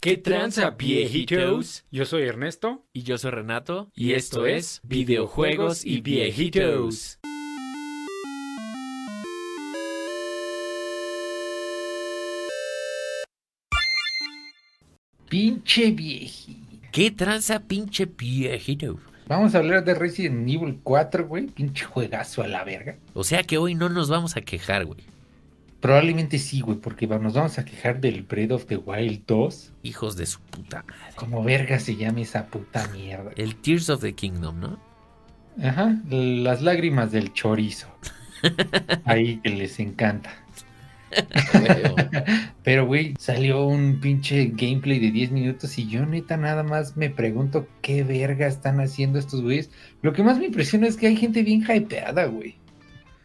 ¿Qué tranza, viejitos? Yo soy Ernesto. Y yo soy Renato. Y esto es Videojuegos y Viejitos. Pinche viejito. ¿Qué tranza, pinche viejito? Vamos a hablar de Resident Evil 4, güey. Pinche juegazo a la verga. O sea que hoy no nos vamos a quejar, güey. Probablemente sí, güey, porque nos vamos a quejar del Breath of the Wild 2. Hijos de su puta madre. Como verga se llama esa puta mierda. El Tears of the Kingdom, ¿no? Ajá, las lágrimas del chorizo. Ahí que les encanta. Pero, güey, salió un pinche gameplay de 10 minutos y yo neta nada más me pregunto qué verga están haciendo estos güeyes. Lo que más me impresiona es que hay gente bien hypeada, güey.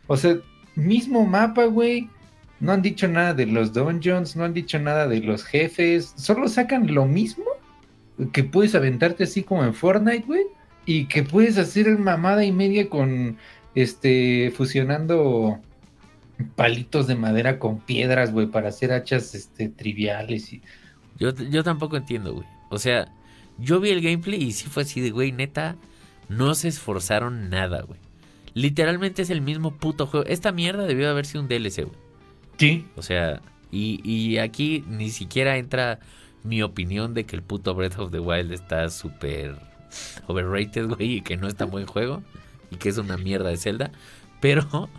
O sea, mismo mapa, güey. No han dicho nada de los dungeons, no han dicho nada de los jefes. Solo sacan lo mismo que puedes aventarte así como en Fortnite, güey. Y que puedes hacer mamada y media con, este, fusionando palitos de madera con piedras, güey, para hacer hachas este, triviales. Yo, yo tampoco entiendo, güey. O sea, yo vi el gameplay y sí fue así de, güey, neta, no se esforzaron nada, güey. Literalmente es el mismo puto juego. Esta mierda debió de haber sido un DLC, güey. Sí. O sea, y, y aquí ni siquiera entra mi opinión de que el puto Breath of the Wild está súper overrated, güey, y que no es tan buen juego, y que es una mierda de Zelda. Pero,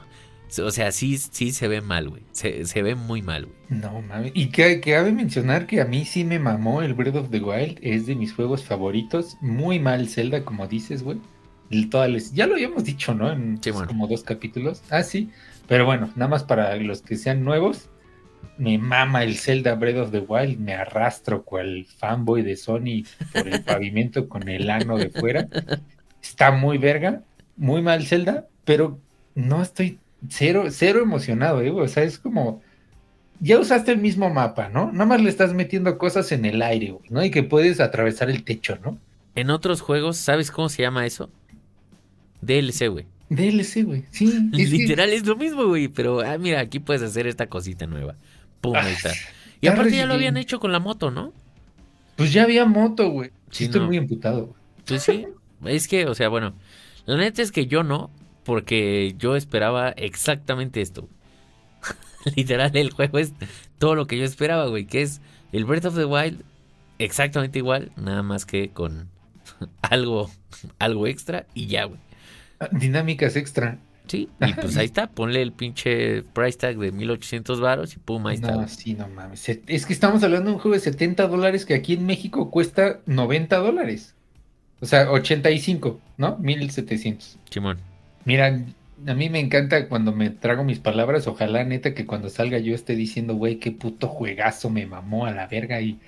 o sea, sí, sí se ve mal, güey. Se, se ve muy mal, güey. No mames. Y que, que cabe mencionar que a mí sí me mamó el Breath of the Wild. Es de mis juegos favoritos. Muy mal Zelda, como dices, güey. Toda la- Ya lo habíamos dicho, ¿no? En Sí, bueno. como dos capítulos. Ah, sí. Pero bueno, nada más para los que sean nuevos. Me mama el Zelda Breath of the Wild. Me arrastro cual fanboy de Sony por el pavimento con el ano de fuera. Está muy verga. Muy mal Zelda. Pero no estoy cero, cero emocionado, ¿eh? O sea, es como ya usaste el mismo mapa, ¿no? Nada más le estás metiendo cosas en el aire, ¿no? Y que puedes atravesar el techo, ¿no? En otros juegos, ¿sabes cómo se llama eso? DLC, güey. DLC, güey. Sí, es que- Literal es lo mismo, güey. Pero, ah, mira, aquí puedes hacer esta cosita nueva. Pum, ahí está. Y ya aparte ya lo habían hecho con la moto, ¿no? Pues ya había moto, güey. Sí, Sí, estoy no. muy emputado, güey. Pues sí. Es que, o sea, bueno, la neta es que yo no, porque yo esperaba exactamente esto. Literal, el juego es todo lo que yo esperaba, güey, que es el Breath of the Wild exactamente igual, nada más que con algo, algo extra y ya, güey. Dinámicas extra. Sí, y pues ahí está, ponle el pinche price tag de 1800 varos y pum, ahí está. No, sí, no mames. Es que estamos hablando de un juego de 70 dólares que aquí en México cuesta 90 dólares. O sea, 85, ¿no? 1700. Simón. Mira, a mí me encanta cuando me trago mis palabras. Ojalá, neta, que cuando salga yo esté diciendo, güey, qué puto juegazo me mamó a la verga y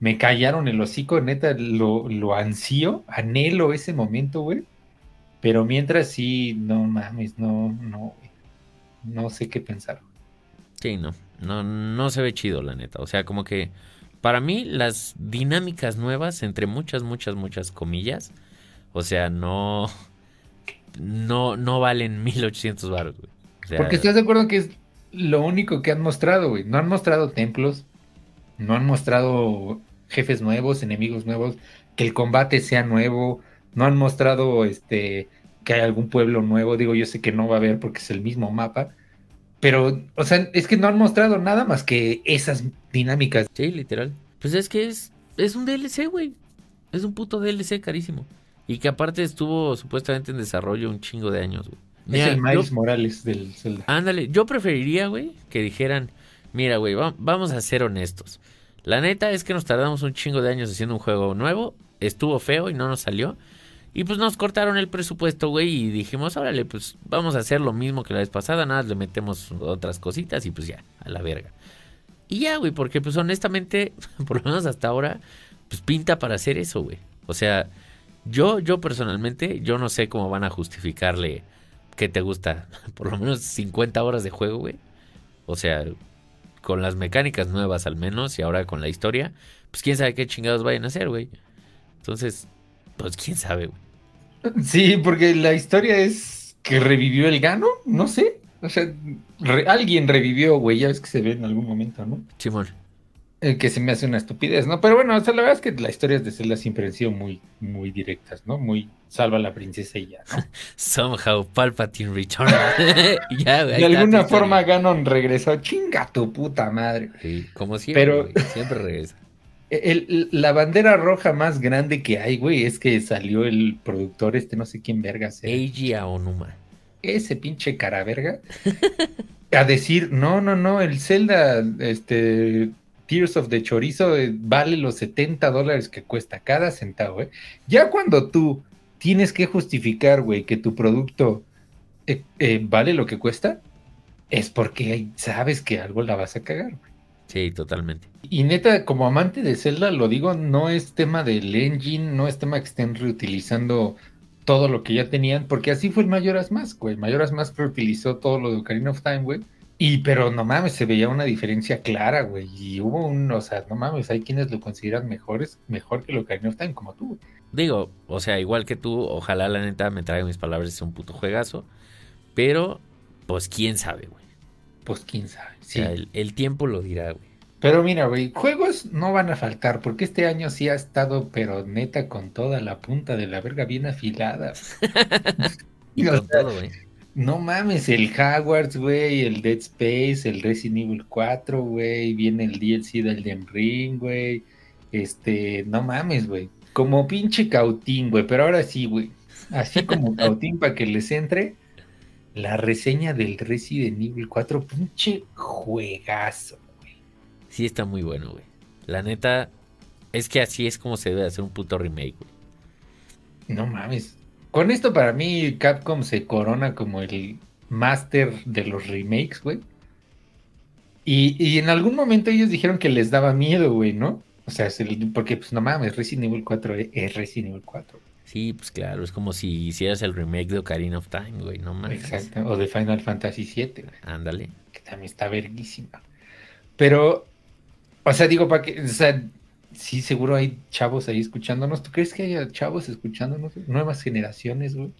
me callaron el hocico. Neta, lo, lo ansío, anhelo ese momento, güey. Pero mientras sí, no mames, no, no. No sé qué pensar. Sí, no, no, no se ve chido, la neta. O sea, como que para mí las dinámicas nuevas, entre muchas, muchas, muchas comillas, o sea, no, no, no valen 1800 baros, güey. O sea, Porque estás de acuerdo que es lo único que han mostrado, güey. No han mostrado templos, no han mostrado jefes nuevos, enemigos nuevos, que el combate sea nuevo, no han mostrado este que hay algún pueblo nuevo. Digo, yo sé que no va a haber porque es el mismo mapa. Pero, o sea, es que no han mostrado nada más que esas dinámicas. Sí, literal. Pues es que es, es un DLC, güey. Es un puto DLC carísimo. Y que aparte estuvo supuestamente en desarrollo un chingo de años, güey. Mira, es el yo- Miles Morales del Zelda. Ándale, yo preferiría, güey, que dijeran, mira, güey, va- vamos a ser honestos. La neta es que nos tardamos un chingo de años haciendo un juego nuevo, estuvo feo y no nos salió. Y pues nos cortaron el presupuesto, güey, y dijimos, órale, pues vamos a hacer lo mismo que la vez pasada, nada, le metemos otras cositas y pues ya, a la verga. Y ya, güey, porque pues honestamente, por lo menos hasta ahora, pues pinta para hacer eso, güey. O sea, yo, yo personalmente, yo no sé cómo van a justificarle que te gusta, por lo menos 50 horas de juego, güey. O sea, con las mecánicas nuevas al menos y ahora con la historia, pues quién sabe qué chingados vayan a hacer, güey. Entonces, pues quién sabe, güey. Sí, porque la historia es que revivió el gano, no sé. O sea, re- alguien revivió, güey, ya ves que se ve en algún momento, ¿no? Simón. Eh, que se me hace una estupidez, ¿no? Pero bueno, o sea, la verdad es que las historias de Zelda siempre han sido muy, muy directas, ¿no? Muy salva a la princesa y ya, ¿no? Somehow Palpatine returned. ya, güey, de alguna forma Ganon regresó. Chinga tu puta madre. Sí, como siempre. Pero siempre regresa. El, la bandera roja más grande que hay, güey, es que salió el productor, este no sé quién verga. Eiji Aonuma. Ese pinche cara verga. a decir, no, no, no, el Zelda, este, Tears of the Chorizo eh, vale los 70 dólares que cuesta cada centavo, ¿eh? Ya cuando tú tienes que justificar, güey, que tu producto eh, vale lo que cuesta, es porque sabes que algo la vas a cagar, güey. Sí, totalmente. Y neta, como amante de Zelda, lo digo, no es tema del engine, no es tema que estén reutilizando todo lo que ya tenían, porque así fue el Mayoras Mask, güey. Mayoras Mask reutilizó todo lo de Ocarina of Time, güey y pero no mames, se veía una diferencia clara, güey. Y hubo un, o sea, no mames, hay quienes lo consideran mejores, mejor que lo que of Time, como tú, Digo, o sea, igual que tú, ojalá la neta me traiga mis palabras, es un puto juegazo. Pero, pues quién sabe, güey. Pues quién sabe, sí. el, tiempo lo dirá, güey. Pero mira, güey, juegos no van a faltar, porque este año sí ha estado, pero neta, con toda la punta de la verga bien afilada. y con todo, güey. No mames, el Hogwarts, güey, el Dead Space, el Resident Evil 4, güey, viene el DLC del Den Ring, güey. Este, no mames, güey. Como pinche cautín, güey, pero ahora sí, güey. Así como cautín para que les entre la reseña del Resident Evil 4, pinche juegazo, güey. Sí está muy bueno, güey. La neta es que así es como se debe hacer un puto remake, güey. No mames, con esto para mí Capcom se corona como el máster de los remakes, güey. Y, en algún momento ellos dijeron que les daba miedo, güey, ¿no? O sea, porque pues no mames, Resident Evil 4 es Resident Evil 4. Sí, pues claro, es como si hicieras el remake de Ocarina of Time, güey, no mames. Exacto, o de Final Fantasy VII, güey. Ándale. Que también está verguísima. Pero, o sea, digo, para que, o sea, sí, seguro hay chavos ahí escuchándonos. ¿Tú crees que haya chavos escuchándonos? Nuevas generaciones, güey.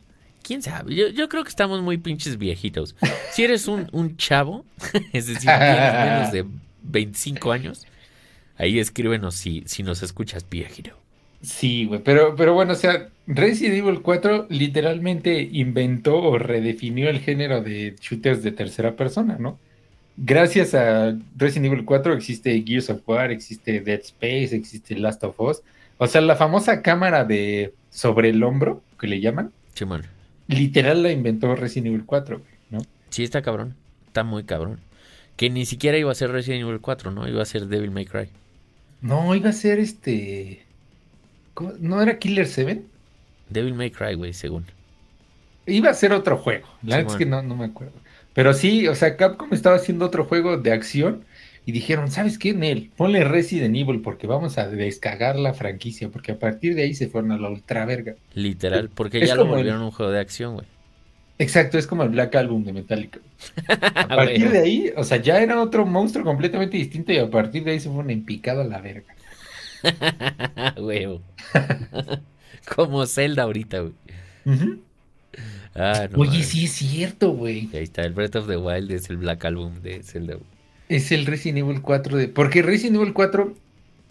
¿Quién sabe? Yo, creo que estamos muy pinches viejitos. Si eres un, un chavo, es decir, tienes menos de 25 años, ahí escríbenos si, si nos escuchas viejito. Sí, güey, pero, pero bueno, o sea, Resident Evil 4 literalmente inventó o redefinió el género de shooters de tercera persona, ¿no? gracias a Resident Evil 4 existe Gears of War, existe Dead Space, existe Last of Us. O sea, la famosa cámara de sobre el hombro, que le llaman. Sí, man. Literal la inventó Resident Evil 4, ¿no? Sí, está cabrón. Está muy cabrón. Que ni siquiera iba a ser Resident Evil 4, ¿no? Iba a ser Devil May Cry. No, iba a ser este. ¿No era Killer 7? Devil May Cry, güey, según. Iba a ser otro juego. La verdad es que no, no me acuerdo. Pero sí, o sea, Capcom estaba haciendo otro juego de acción y dijeron, ¿sabes qué, Nel? Ponle Resident Evil porque vamos a descagar la franquicia, porque a partir de ahí se fueron a la ultra verga. Literal, porque ya lo volvieron un juego de acción, güey. Exacto, es como el Black Album de Metallica. A partir de ahí, o sea, ya era otro monstruo completamente distinto y a partir de ahí se fueron en picado a la verga. Huevo. como Zelda ahorita, güey. Ah, Oye, sí es cierto, güey. Ahí está, el Breath of the Wild es el Black Album de Zelda. Es el Resident Evil 4 de... Porque Resident Evil 4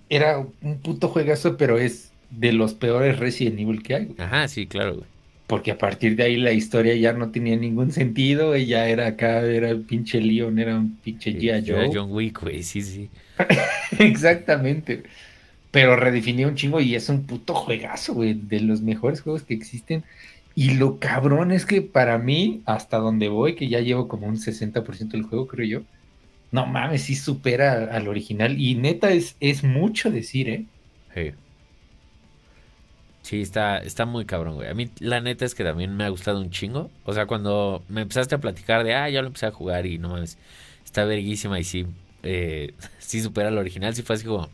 era un puto juegazo, pero es de los peores Resident Evil que hay. Ajá, sí, claro, güey. Porque a partir de ahí la historia ya no tenía ningún sentido, ella era acá, era el pinche Leon, era un pinche G.I. Joe. Era John Wick, güey, sí, sí. Exactamente. Pero redefinió un chingo y es un puto juegazo, güey, de los mejores juegos que existen. Y lo cabrón es que para mí, hasta donde voy, que ya llevo como un 60% del juego, creo yo, no mames, sí supera al original. Y neta, es, es mucho decir, ¿eh? Sí. Sí, está, está muy cabrón, güey. A mí la neta es que también me ha gustado un chingo. O sea, cuando me empezaste a platicar de, ah, ya lo empecé a jugar y no mames, está verguísima y sí, eh, sí supera al original, sí fue así como,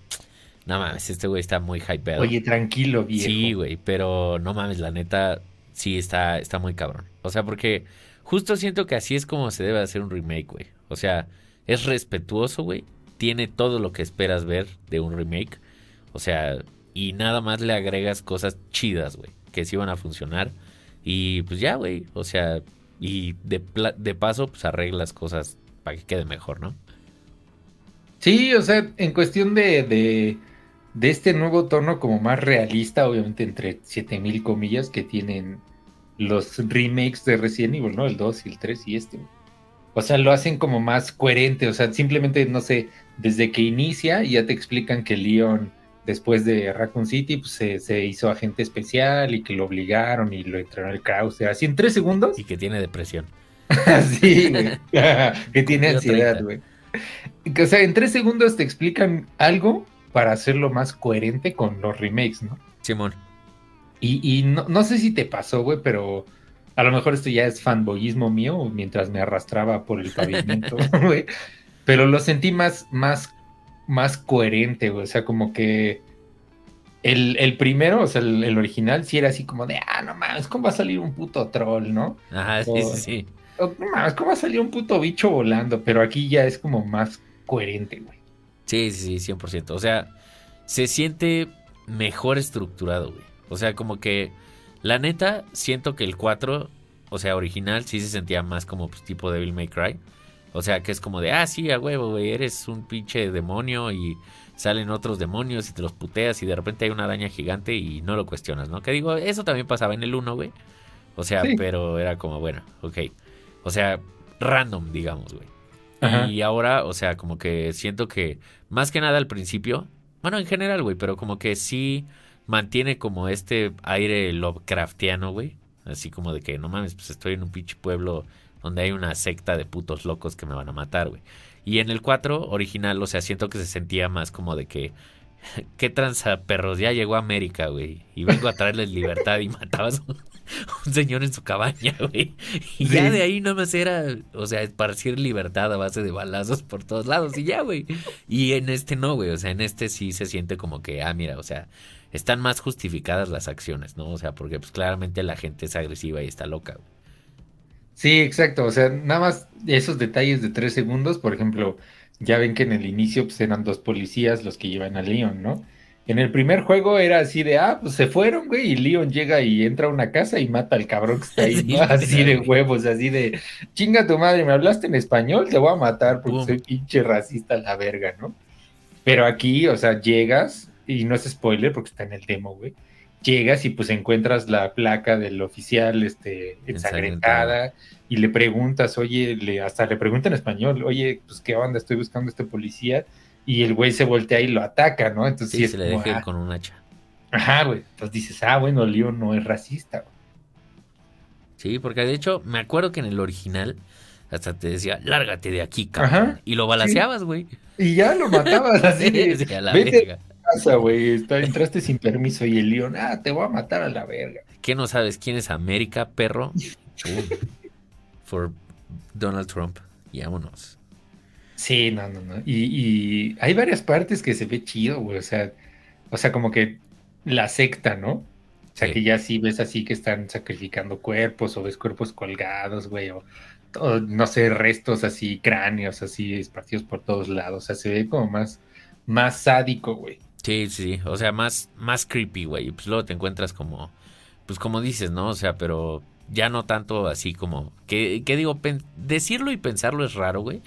no mames, este güey está muy hypeado. Oye, tranquilo, viejo. Sí, güey, pero no mames, la neta, sí está, está muy cabrón. O sea, porque justo siento que así es como se debe hacer un remake, güey. O sea, es respetuoso, güey. Tiene todo lo que esperas ver de un remake. O sea, y nada más le agregas cosas chidas, güey, que sí van a funcionar. Y pues ya, güey. O sea, y de, de paso, pues arreglas cosas para que quede mejor, ¿no? Sí, o sea, en cuestión de, de, de este nuevo tono como más realista, obviamente entre 7000 comillas que tienen los remakes de Resident Evil, ¿no? El 2 y el 3 y este. O sea, lo hacen como más coherente, o sea, simplemente, no sé, desde que inicia ya te explican que Leon, después de Raccoon City, pues se, hizo agente especial y que lo obligaron y lo entrenó el Krauser, así en tres segundos. Y que tiene depresión. sí, güey. que tiene ansiedad, güey. O sea, en tres segundos te explican algo para hacerlo más coherente con los remakes, ¿no? Simón. Y, no, sé si te pasó, güey, pero a lo mejor esto ya es fanboyismo mío mientras me arrastraba por el pavimento, güey. Pero lo sentí más, más, más coherente, güey. O sea, como que el, primero, o sea, el, original, sí era así como de, ah, no mames, ¿cómo va a salir un puto troll, no? Ajá, sí, sí, sí. no mames, ¿cómo va a salir un puto bicho volando? Pero aquí ya es como más coherente, güey. Sí, sí, sí, 100%. O sea, se siente mejor estructurado, güey. O sea, como que la neta, siento que el 4, o sea, original, sí se sentía más como pues, tipo Devil May Cry. O sea, que es como de, ah, sí, a huevo, güey, eres un pinche demonio y salen otros demonios y te los puteas y de repente hay una araña gigante y no lo cuestionas, ¿no? Que digo, eso también pasaba en el 1, güey. O sea, pero era como, bueno, ok. O sea, random, digamos, güey. Y ahora, o sea, como que siento que más que nada al principio, bueno, en general, güey, pero como que sí mantiene como este aire Lovecraftiano, güey. Así como de que, no mames, pues estoy en un pinche pueblo donde hay una secta de putos locos que me van a matar, güey. Y en el 4 original, o sea, siento que se sentía más como de que, ¿qué tranza, perros? Ya llegó a América, güey. Y vengo a traerles libertad y matabas un señor en su cabaña, güey. Y ya de ahí nada más era, o sea, esparcir libertad a base de balazos por todos lados y ya, güey. Y en este no, güey. O sea, en este sí se siente como que, ah, mira, o sea, están más justificadas las acciones, ¿no? O sea, porque pues claramente la gente es agresiva y está loca, güey. Sí, exacto. O sea, nada más esos detalles de tres segundos, por ejemplo, ya ven que en el inicio pues, eran dos policías los que llevan a Leon, ¿no? En el primer juego era así de, ah, pues se fueron, güey, y Leon llega y entra a una casa y mata al cabrón que está ahí, Así de huevos, así de, chinga tu madre, me hablaste en español, te voy a matar porque soy pinche racista a la verga, ¿no? Pero aquí, o sea, llegas, y no es spoiler porque está en el demo, güey, llegas y pues encuentras la placa del oficial este, ensangrentada. y le preguntas, oye, le, hasta le pregunta en español, oye, pues qué onda, estoy buscando a este policía y el güey se voltea y lo ataca, ¿no? Entonces sí, se le deja ah, con un hacha. Ajá, güey. Entonces dices, ah, bueno, Leon no es racista. Güey. Sí, porque de hecho me acuerdo que en el original hasta te decía, lárgate de aquí, cabrón. Ajá, y lo balaseabas, güey. Y ya lo matabas así. sí, a la verga. casa, güey. Entraste sin permiso y el Leon, ah, te voy a matar a la verga. ¿Qué no sabes quién es América, perro? For Donald Trump. Y vámonos. Sí, no, no, no. Y, hay varias partes que se ve chido, güey. O sea, o sea, como que la secta, ¿no? O sea, que ya sí ves así que están sacrificando cuerpos o ves cuerpos colgados, güey, o, no sé, restos así, cráneos así esparcidos por todos lados. O sea, se ve como más, más sádico, güey. Sí, sí, o sea, más, más creepy, güey. Pues luego te encuentras como, pues como dices, ¿no? O sea, pero ya no tanto así como, que, que digo, decirlo y pensarlo es raro, güey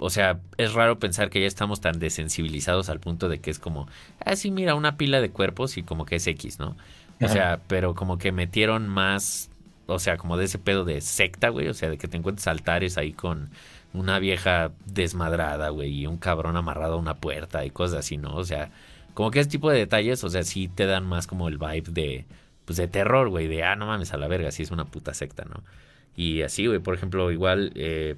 o sea, es raro pensar que ya estamos tan desensibilizados al punto de que es como, ah, sí, mira, una pila de cuerpos y como que es X, ¿no? O sea, pero como que metieron más, o sea, como de ese pedo de secta, güey, o sea, de que te encuentres altares ahí con una vieja desmadrada, güey, y un cabrón amarrado a una puerta y cosas así, ¿no? O sea, como que ese tipo de detalles, o sea, sí te dan más como el vibe de, pues de terror, güey, de, ah, no mames, a la verga, sí es una puta secta, ¿no? Y así, güey, por ejemplo, igual, eh,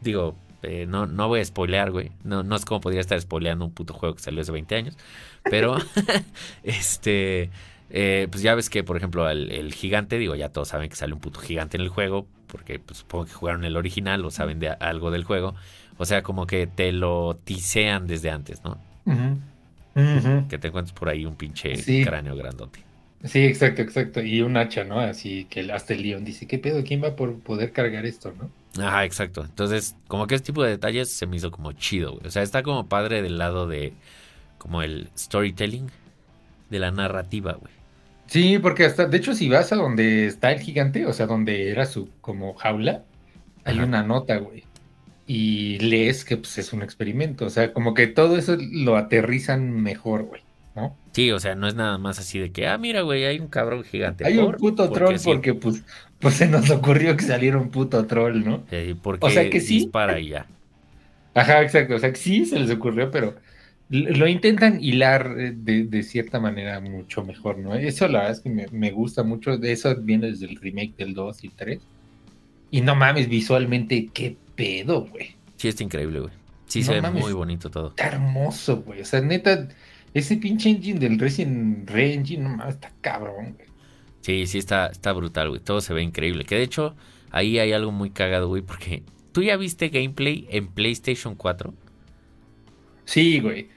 digo, este, no, no voy a spoilear, güey. No, no es como podría estar spoileando un puto juego que salió hace 20 años. Pero, este, eh, pues ya ves que, por ejemplo, el, gigante, digo, ya todos saben que sale un puto gigante en el juego, porque pues, supongo que jugaron el original o saben de algo del juego. O sea, como que te lo tisean desde antes, ¿no? Que te encuentres por ahí un pinche cráneo grandote. Sí, exacto, exacto. Y un hacha, ¿no? Así que hasta el león dice, ¿qué pedo? ¿Quién va por poder cargar esto, no? Ajá, exacto. Entonces, como que este tipo de detalles se me hizo como chido, güey. O sea, está como padre del lado de como el storytelling, de la narrativa, güey. Sí, porque hasta, de hecho, si vas a donde está el gigante, o sea, donde era su como jaula, hay una nota, güey. y lees que pues, es un experimento. O sea, como que todo eso lo aterrizan mejor, güey, ¿no? Sí, o sea, no es nada más así de que, ah, mira, güey, hay un cabrón gigante. Hay un puto troll porque pues, pues se nos ocurrió que saliera un puto troll, ¿no? Sí, porque o sea que sí. Dispara y ya. Ajá, exacto. O sea, que sí se les ocurrió, pero lo intentan hilar eh, de, cierta manera mucho mejor, ¿no? Eso la verdad es que me, gusta mucho. De eso viene desde el remake del 2 y 3. Y no mames, visualmente, qué pedo, güey. Sí, está increíble, güey. Sí, se ve muy bonito todo. Está hermoso, güey. O sea, neta, ese pinche engine del Resident Re-Engine, no mames, está cabrón, güey. Sí, sí, está, está brutal, güey. Todo se ve increíble. Que de hecho, ahí hay algo muy cagado, güey, porque tú ya viste gameplay en PlayStation 4. Sí, güey.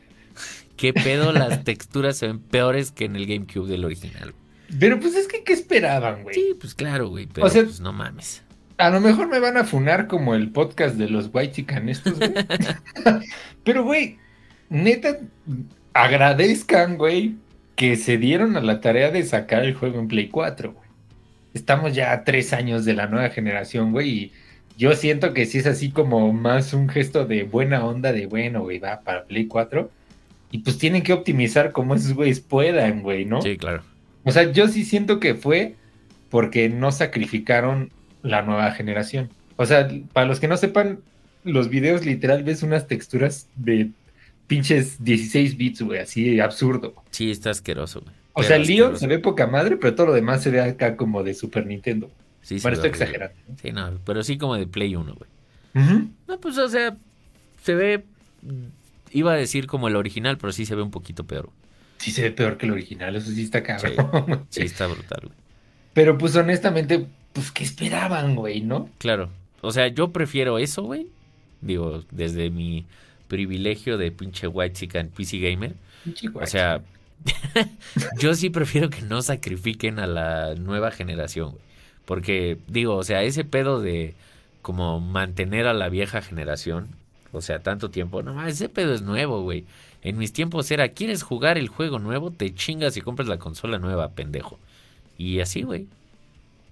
¿Qué pedo? Las texturas se ven peores que en el GameCube del original. Pero pues es que, ¿qué esperaban, güey? Sí, pues claro, güey. Pero pues no mames. A lo mejor me van a funar como el podcast de los White Chican estos, güey. pero, güey, neta, agradezcan, güey, que se dieron a la tarea de sacar el juego en Play 4, güey. Estamos ya a tres años de la nueva generación, güey, y yo siento que sí es así como más un gesto de buena onda, de bueno, güey, va para Play 4. Y pues tienen que optimizar como esos güeyes puedan, güey, ¿no? Sí, claro. O sea, yo sí siento que fue porque no sacrificaron la nueva generación. O sea, para los que no sepan, los videos literal ves unas texturas de pinches 16 bits, güey, así absurdo. Sí, está asqueroso, güey. O sea, el Leon se ve poca madre, pero todo lo demás se ve acá como de Super Nintendo. Sí, bueno, estoy exagerando. Sí, no, pero sí como de Play 1, güey. No, pues, o sea, se ve Iba a decir como el original, pero sí se ve un poquito peor. Sí se ve peor que el original, eso sí está cabrón. Sí, está brutal, güey. Pero pues honestamente, pues ¿qué esperaban, güey, no? Claro. O sea, yo prefiero eso, güey. Digo, desde mi privilegio de pinche white chicken PC gamer. o sea, yo sí prefiero que no sacrifiquen a la nueva generación, güey. Porque, digo, o sea, ese pedo de como mantener a la vieja generación, o sea, tanto tiempo. No más, ese pedo es nuevo, güey. En mis tiempos era, ¿quieres jugar el juego nuevo? Te chingas y compras la consola nueva, pendejo. Y así, güey.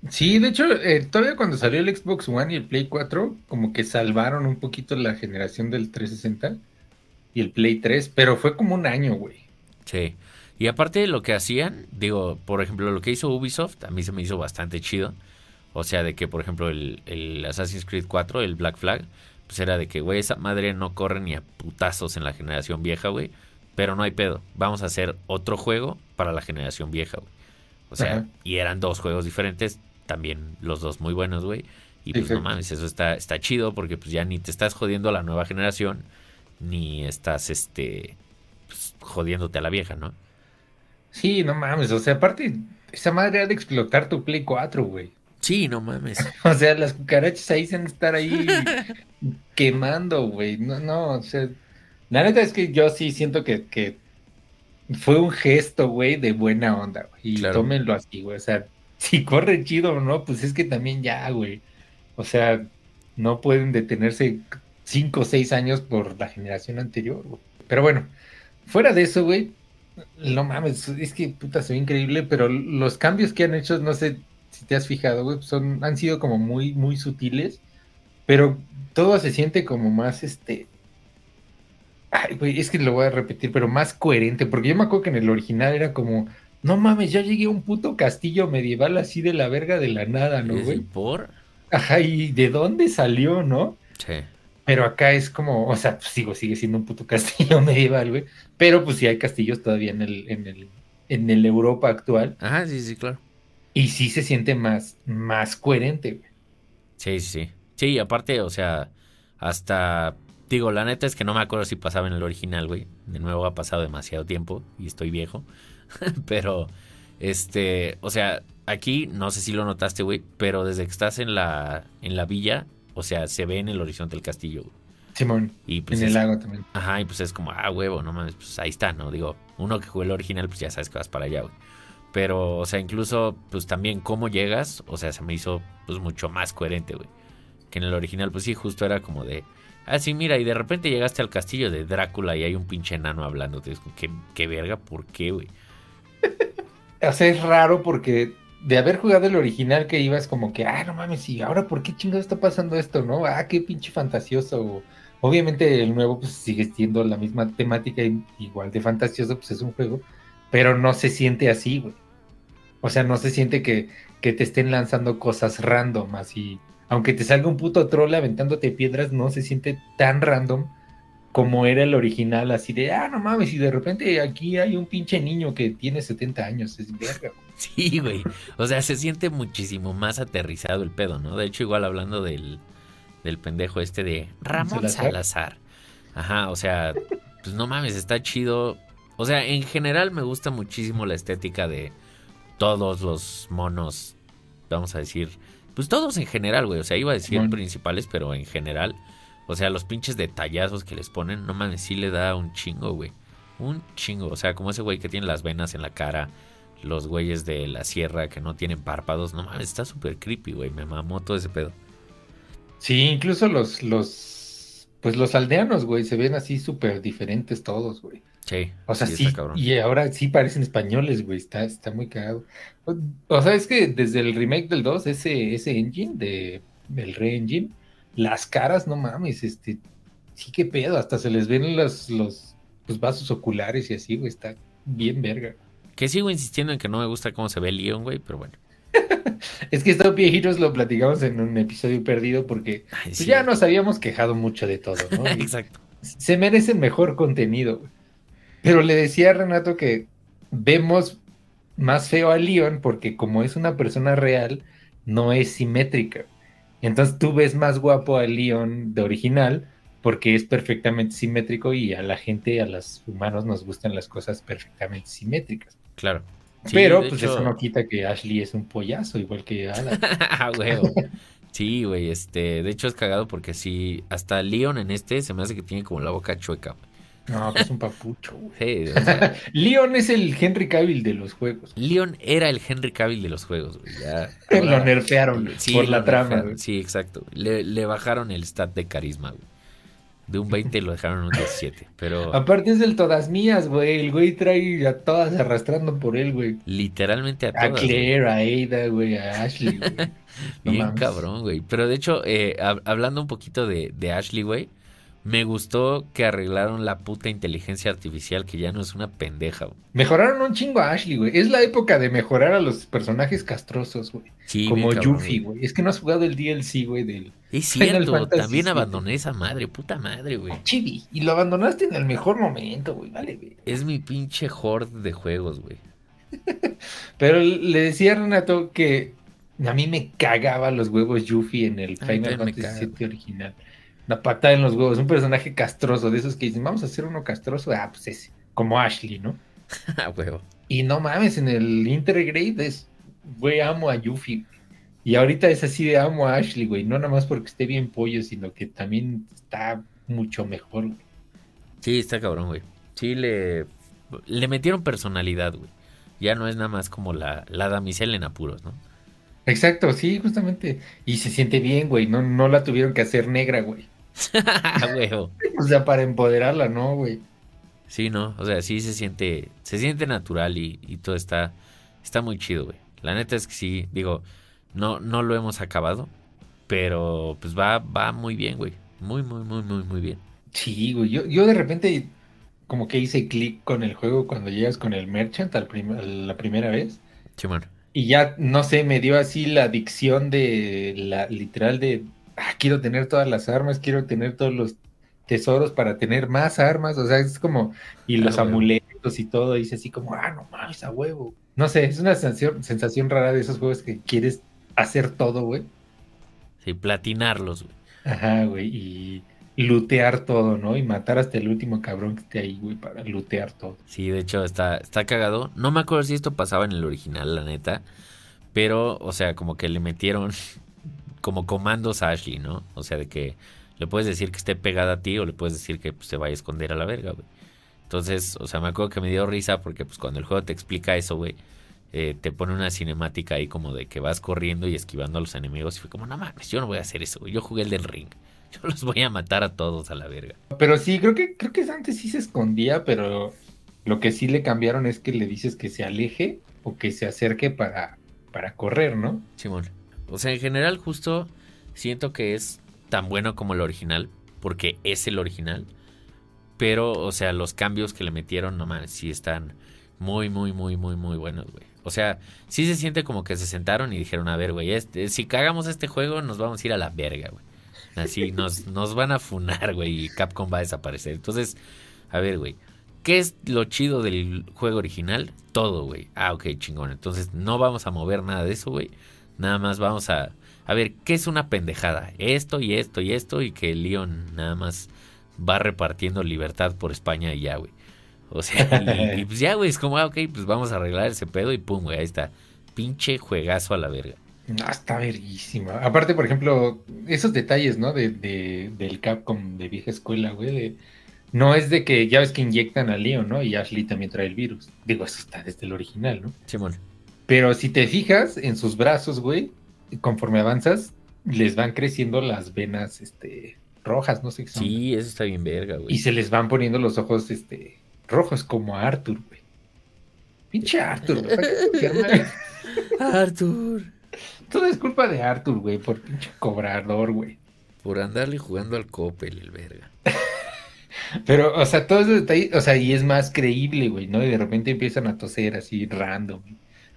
Sí, de hecho, eh, todavía cuando salió el Xbox One y el Play 4, como que salvaron un poquito la generación del 360 y el Play 3, pero fue como un año, güey. Sí. Y aparte de lo que hacían, digo, por ejemplo, lo que hizo Ubisoft, a mí se me hizo bastante chido. O sea, de que, por ejemplo, el, el Assassin's Creed 4, el Black Flag, pues era de que, güey, esa madre no corre ni a putazos en la generación vieja, güey. Pero no hay pedo. Vamos a hacer otro juego para la generación vieja, güey. O sea, y eran dos juegos diferentes, también los dos muy buenos, güey. Y pues no mames, eso está, está chido porque pues ya ni te estás jodiendo a la nueva generación, ni estás, este, pues, jodiéndote a la vieja, ¿no? Sí, no mames, o sea, aparte, esa madre ha de explotar tu Play 4, güey. Sí, no mames. o sea, las cucarachas ahí se han de estar ahí quemando, güey. No, no, o sea, la neta es que yo sí siento que, fue un gesto, güey, de buena onda, güey. Y tómenlo así, güey. O sea, si corre chido o no, pues es que también ya, güey. O sea, no pueden detenerse cinco o seis años por la generación anterior, güey. Pero bueno, fuera de eso, güey, no mames, es que puta, se ve increíble, pero los cambios que han hecho, no sé, si te has fijado, güey, son, han sido como muy, muy sutiles, pero todo se siente como más, este, ay, güey, es que lo voy a repetir, pero más coherente, porque yo me acuerdo que en el original era como, no mames, ya llegué a un puto castillo medieval así de la verga de la nada, ¿no, güey? ¿Por? Ajá, ¿y de dónde salió, no? Sí. Pero acá es como, o sea, pues sigo, sigue siendo un puto castillo medieval, güey. Pero pues sí hay castillos todavía en el, en el, en el Europa actual. Ajá, sí, sí, claro. Y sí se siente más, más coherente, güey. Sí, sí, sí. Sí, aparte, o sea, hasta. Digo, la neta es que no me acuerdo si pasaba en el original, güey. De nuevo ha pasado demasiado tiempo y estoy viejo. pero, este, o sea, aquí no sé si lo notaste, güey, pero desde que estás en la, en la villa, o sea, se ve en el horizonte el castillo, güey. Simón. Y pues en el lago también. Ajá, y pues es como, ah, huevo, no mames, pues ahí está, ¿no? Digo, uno que jugó el original, pues ya sabes que vas para allá, güey. Pero, o sea, incluso, pues también cómo llegas, o sea, se me hizo, pues, mucho más coherente, güey. Que en el original, pues sí, justo era como de, ah, sí, mira, y de repente llegaste al castillo de Drácula y hay un pinche enano hablando. ¿Qué, qué verga? ¿Por qué, güey? O sea, es raro porque de haber jugado el original que ibas como que, ah, no mames, y ahora por qué chingados está pasando esto, ¿no? Ah, qué pinche fantasioso. Obviamente el nuevo pues sigue siendo la misma temática, igual de fantasioso, pues es un juego, pero no se siente así, güey. O sea, no se siente que, que te estén lanzando cosas random, así. Aunque te salga un puto troll aventándote piedras, no se siente tan random como era el original, así de, ah, no mames, y de repente aquí hay un pinche niño que tiene 70 años, es verga. Sí, güey. O sea, se siente muchísimo más aterrizado el pedo, ¿no? De hecho, igual hablando del, del pendejo este de Ramón Salazar. Ajá, o sea, pues no mames, está chido. O sea, en general me gusta muchísimo la estética de todos los monos, vamos a decir, pues todos en general, güey. O sea, iba a decir principales, pero en general o sea, los pinches detallazos que les ponen, no mames, sí le da un chingo, güey. Un chingo. O sea, como ese güey que tiene las venas en la cara, los güeyes de la sierra que no tienen párpados, no mames, está súper creepy, güey. Me mamó todo ese pedo. Sí, incluso los, los, pues los aldeanos, güey, se ven así súper diferentes todos, güey. Sí. O sea, sí, y ahora sí parecen españoles, güey, está, está muy cagado. O, sea, es que desde el remake del 2, ese, ese engine de, del re-engine, las caras, no mames, este, sí que pedo, hasta se les ven los, los, vasos oculares y así, güey, está bien verga. Que sigo insistiendo en que no me gusta cómo se ve Leon, güey, pero bueno. es que estos viejitos lo platicamos en un episodio perdido porque pues, ya nos habíamos quejado mucho de todo, ¿no? Exacto. Se merecen mejor contenido. Güey. Pero le decía a Renato que vemos más feo a Leon porque como es una persona real, no es simétrica. Entonces tú ves más guapo al Leon de original porque es perfectamente simétrico y a la gente, a los humanos nos gustan las cosas perfectamente simétricas. Claro. Pero pues eso no quita que Ashley es un pollazo, igual que Alan. Ah, sí, güey, este, de hecho es cagado porque sí, hasta Leon en este se me hace que tiene como la boca chueca. No, que es un papucho. Sí, Leon es el Henry Cavill de los juegos. Leon era el Henry Cavill de los juegos, güey. Ya, lo nerfearon por la trama. Sí, exacto. Le, le, bajaron el stat de carisma, güey. De un 20 lo dejaron un 17. Pero... Aparte es del todas mías, güey. El güey trae a todas arrastrando por él, güey. Literalmente a todas. A Claire, a Ada, güey, a Ashley, güey. Bien cabrón, güey. Pero de hecho, eh, hablando un poquito de, de Ashley, güey me gustó que arreglaron la puta inteligencia artificial, que ya no es una pendeja. Güey. Mejoraron un chingo a Ashley, güey. Es la época de mejorar a los personajes castrosos, güey. Sí, Como Yuffie, güey. Es que no has jugado el DLC, güey, del... Es cierto, también abandoné esa madre, puta madre, güey. Chibi, y lo abandonaste en el mejor momento, güey. Vale, güey. Es mi pinche horde de juegos, güey. Pero le decía a Renato que a mí me cagaba los huevos Yuffie en el Final Fantasy VII original. Una patada en los huevos, un personaje castroso, de esos que dicen, vamos a hacer uno castroso, ah, pues ese, como Ashley, ¿no? Huevo. Y no mames, en el Intergrade es, güey, amo a Yuffie. Y ahorita es así de amo a Ashley, güey, no nada más porque esté bien pollo, sino que también está mucho mejor, güey. Sí, está cabrón, güey. Sí, le, le metieron personalidad, güey. Ya no es nada más como la, la damisela en apuros, ¿no? Exacto, sí, justamente. Y se siente bien, güey. No, no la tuvieron que hacer negra, güey. o sea, para empoderarla, ¿no, güey? Sí, no, o sea, sí se siente, se siente natural y, todo está, está muy chido, güey. La neta es que sí, digo, no, no lo hemos acabado, pero pues va, va muy bien, güey. Muy, muy, muy, muy, muy bien. Sí, güey. Yo, yo de repente como que hice clic con el juego cuando llegas con el merchant al la primera vez. Sí, bueno. Y ya, no sé, me dio así la adicción de la literal de ah, quiero tener todas las armas, quiero tener todos los tesoros para tener más armas, o sea, es como, y los amuletos y todo, dice así como, ah, no mames, a huevo. No sé, es una sensación, sensación rara de esos juegos que quieres hacer todo, güey. Sí, platinarlos, güey. Ajá, güey, y lootear todo, ¿no? Y matar hasta el último cabrón que esté ahí, güey, para lootear todo. Sí, de hecho, está, está cagado. No me acuerdo si esto pasaba en el original, la neta. Pero, o sea, como que le metieron como comandos a Ashley, ¿no? O sea, de que le puedes decir que esté pegada a ti o le puedes decir que pues, se vaya a esconder a la verga, güey. Entonces, o sea, me acuerdo que me dio risa porque pues cuando el juego te explica eso, güey, eh, te pone una cinemática ahí como de que vas corriendo y esquivando a los enemigos y fue como, no mames, yo no voy a hacer eso, güey. Yo jugué el del ring. Yo los voy a matar a todos a la verga. Pero sí, creo que, creo que antes sí se escondía, pero lo que sí le cambiaron es que le dices que se aleje o que se acerque para para correr, ¿no? Simón. O sea, en general justo siento que es tan bueno como el original, porque es el original. Pero, o sea, los cambios que le metieron, no mames, sí están muy, muy, muy, muy, muy buenos, güey. O sea, sí se siente como que se sentaron y dijeron, a ver, güey, este, si cagamos este juego, nos vamos a ir a la verga, güey. Así, nos, nos van a funar, güey, y Capcom va a desaparecer. Entonces, a ver, güey, ¿qué es lo chido del juego original? Todo, güey. Ah, ok, chingón. Entonces, no vamos a mover nada de eso, güey. Nada más vamos a... A ver, ¿qué es una pendejada? Esto y esto y esto y que Leon nada más va repartiendo libertad por España y ya, güey. O sea, y, pues ya, güey, es como, ah, ok, pues vamos a arreglar ese pedo y pum, güey, ahí está. Pinche juegazo a la verga. No, está verguísima. Aparte, por ejemplo, esos detalles, ¿no? De, de, del Capcom de vieja escuela, güey. no es de que ya ves que inyectan a Leon, ¿no? Y Ashley también trae el virus. Digo, eso está desde el original, ¿no? Simón. Pero si te fijas en sus brazos, güey, conforme avanzas, les van creciendo las venas, este, rojas, no sé qué son. Sí, eso está bien verga, güey. Y se les van poniendo los ojos, este, rojos como a Arthur, güey. Pinche Arthur, güey. Arthur. Todo es culpa de Arthur, güey, por pinche cobrador, güey. Por andarle jugando al Coppel, el verga. Pero, o sea, todo eso ahí, o sea, y es más creíble, güey, ¿no? Y de repente empiezan a toser así random.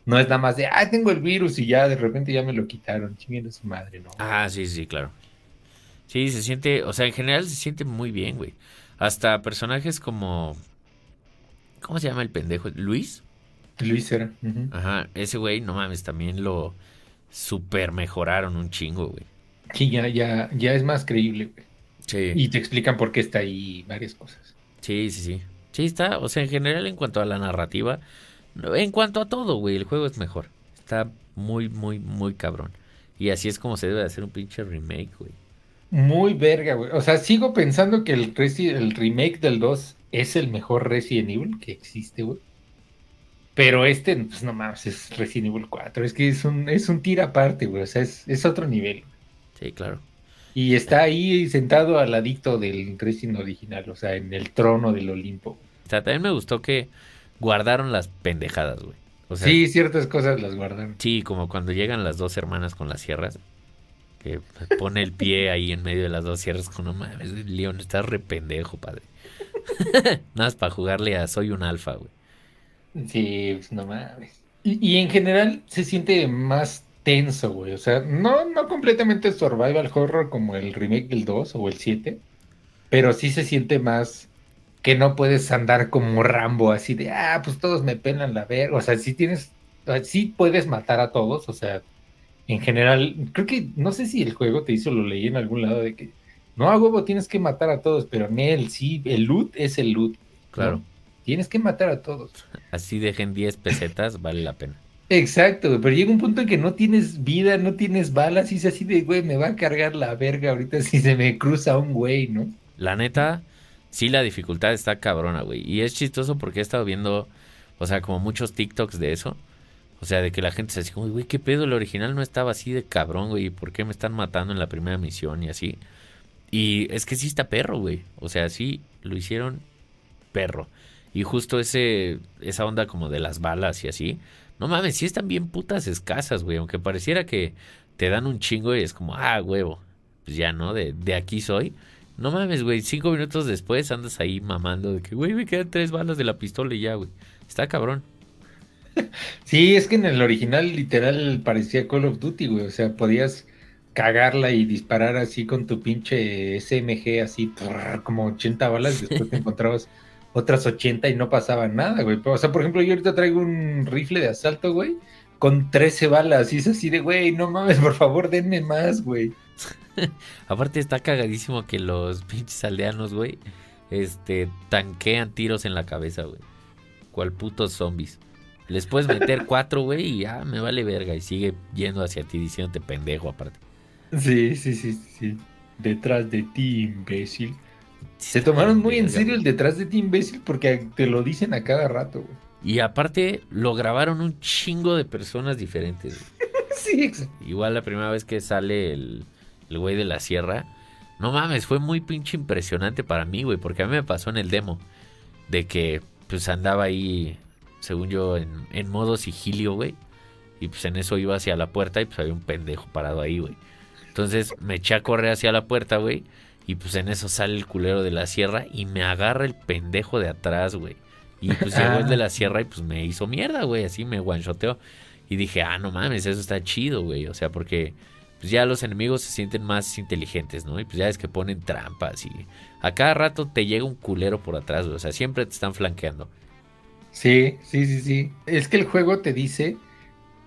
No es nada más de, ah, tengo el virus y ya de repente ya me lo quitaron. Chinguen su madre, ¿no? Ah, sí, sí, claro. Sí, se siente, o sea, en general se siente muy bien, güey. Hasta personajes como. ¿Cómo se llama el pendejo? ¿Luis? Luis era. Ajá, ese güey, no mames, también lo super mejoraron un chingo, güey. Sí, ya, ya, ya es más creíble, güey. Sí. Y te explican por qué está ahí varias cosas. Sí, sí, sí. Sí, está, o sea, en general, en cuanto a la narrativa, en cuanto a todo, güey, el juego es mejor. Está muy, muy, muy cabrón. Y así es como se debe hacer un pinche remake, güey. Muy verga, güey. O sea, sigo pensando que el, el remake del 2 es el mejor Resident Evil que existe, güey. Pero este, pues no mames, es Resident Evil 4. Es que es un, es un tira aparte, güey. O sea, es, otro nivel. Sí, claro. Y está ahí sentado al ladito del Resident original, o sea, en el trono del Olimpo. O sea, también me gustó que guardaron las pendejadas, güey. sí, ciertas cosas las guardaron. Sí, como cuando llegan las dos hermanas con las sierras que pone el pie ahí en medio de las dos sierras con no mames, León, estás re pendejo, padre. Nada más para jugarle a Soy un alfa, güey. Sí, pues no mames. Y, en general se siente más tenso, güey. O sea, no, no completamente survival horror como el remake del 2 o el 7, pero sí se siente más que no puedes andar como Rambo así de, ah, pues todos me pelan la verga. O sea, sí tienes, sí puedes matar a todos, o sea, en general, creo que, no sé si el juego te hizo, lo leí en algún lado de que, no, a huevo, tienes que matar a todos, pero en él sí, el loot es el loot. Claro. Tienes que matar a todos. Así dejen 10 pesetas, vale la pena. Exacto, pero llega un punto en que no tienes vida, no tienes balas, y es así de, güey, me va a cargar la verga ahorita si se me cruza un güey, ¿no? La neta, sí la dificultad está cabrona, güey. Y es chistoso porque he estado viendo, o sea, como muchos TikToks de eso. O sea, de que la gente se dice, güey, qué pedo, el original no estaba así de cabrón, güey, ¿por qué me están matando en la primera misión y así? Y es que sí está perro, güey. O sea, sí lo hicieron perro. Y justo ese, esa onda como de las balas y así. No mames, sí están bien putas escasas, güey. Aunque pareciera que te dan un chingo y es como, ah, huevo. Pues ya, ¿no? De, de aquí soy. No mames, güey. Cinco minutos después andas ahí mamando de que, güey, me quedan tres balas de la pistola y ya, güey. Está cabrón. Sí, es que en el original literal parecía Call of Duty, güey. O sea, podías cagarla y disparar así con tu pinche SMG, así como 80 balas. Después te encontrabas otras 80 y no pasaba nada, güey. O sea, por ejemplo, yo ahorita traigo un rifle de asalto, güey, con 13 balas. Y es así de, güey, no mames, por favor, denme más, güey. Aparte está cagadísimo que los pinches aldeanos, güey, este, tanquean tiros en la cabeza, güey. Cual putos zombies. Les puedes meter cuatro, güey, y ya me vale verga. Y sigue yendo hacia ti diciéndote pendejo, aparte. Sí, sí, sí, sí. Detrás de ti, imbécil. Se tomaron muy en serio el detrás de ti, imbécil, porque te lo dicen a cada rato, güey. Y aparte, lo grabaron un chingo de personas diferentes. sí, exacto. Igual la primera vez que sale el, el güey de la sierra. No mames, fue muy pinche impresionante para mí, güey, porque a mí me pasó en el demo. De que, pues andaba ahí según yo, en, modo sigilio, güey. Y pues en eso iba hacia la puerta y pues había un pendejo parado ahí, güey. Entonces me eché a correr hacia la puerta, güey. Y pues en eso sale el culero de la sierra y me agarra el pendejo de atrás, güey. Y pues llegó el de la sierra y pues me hizo mierda, güey. Así me guanchoteó. Y dije, ah, no mames, eso está chido, güey. O sea, porque pues ya los enemigos se sienten más inteligentes, ¿no? Y pues ya es que ponen trampas y a cada rato te llega un culero por atrás, güey. O sea, siempre te están flanqueando. Sí, sí, sí, sí. Es que el juego te dice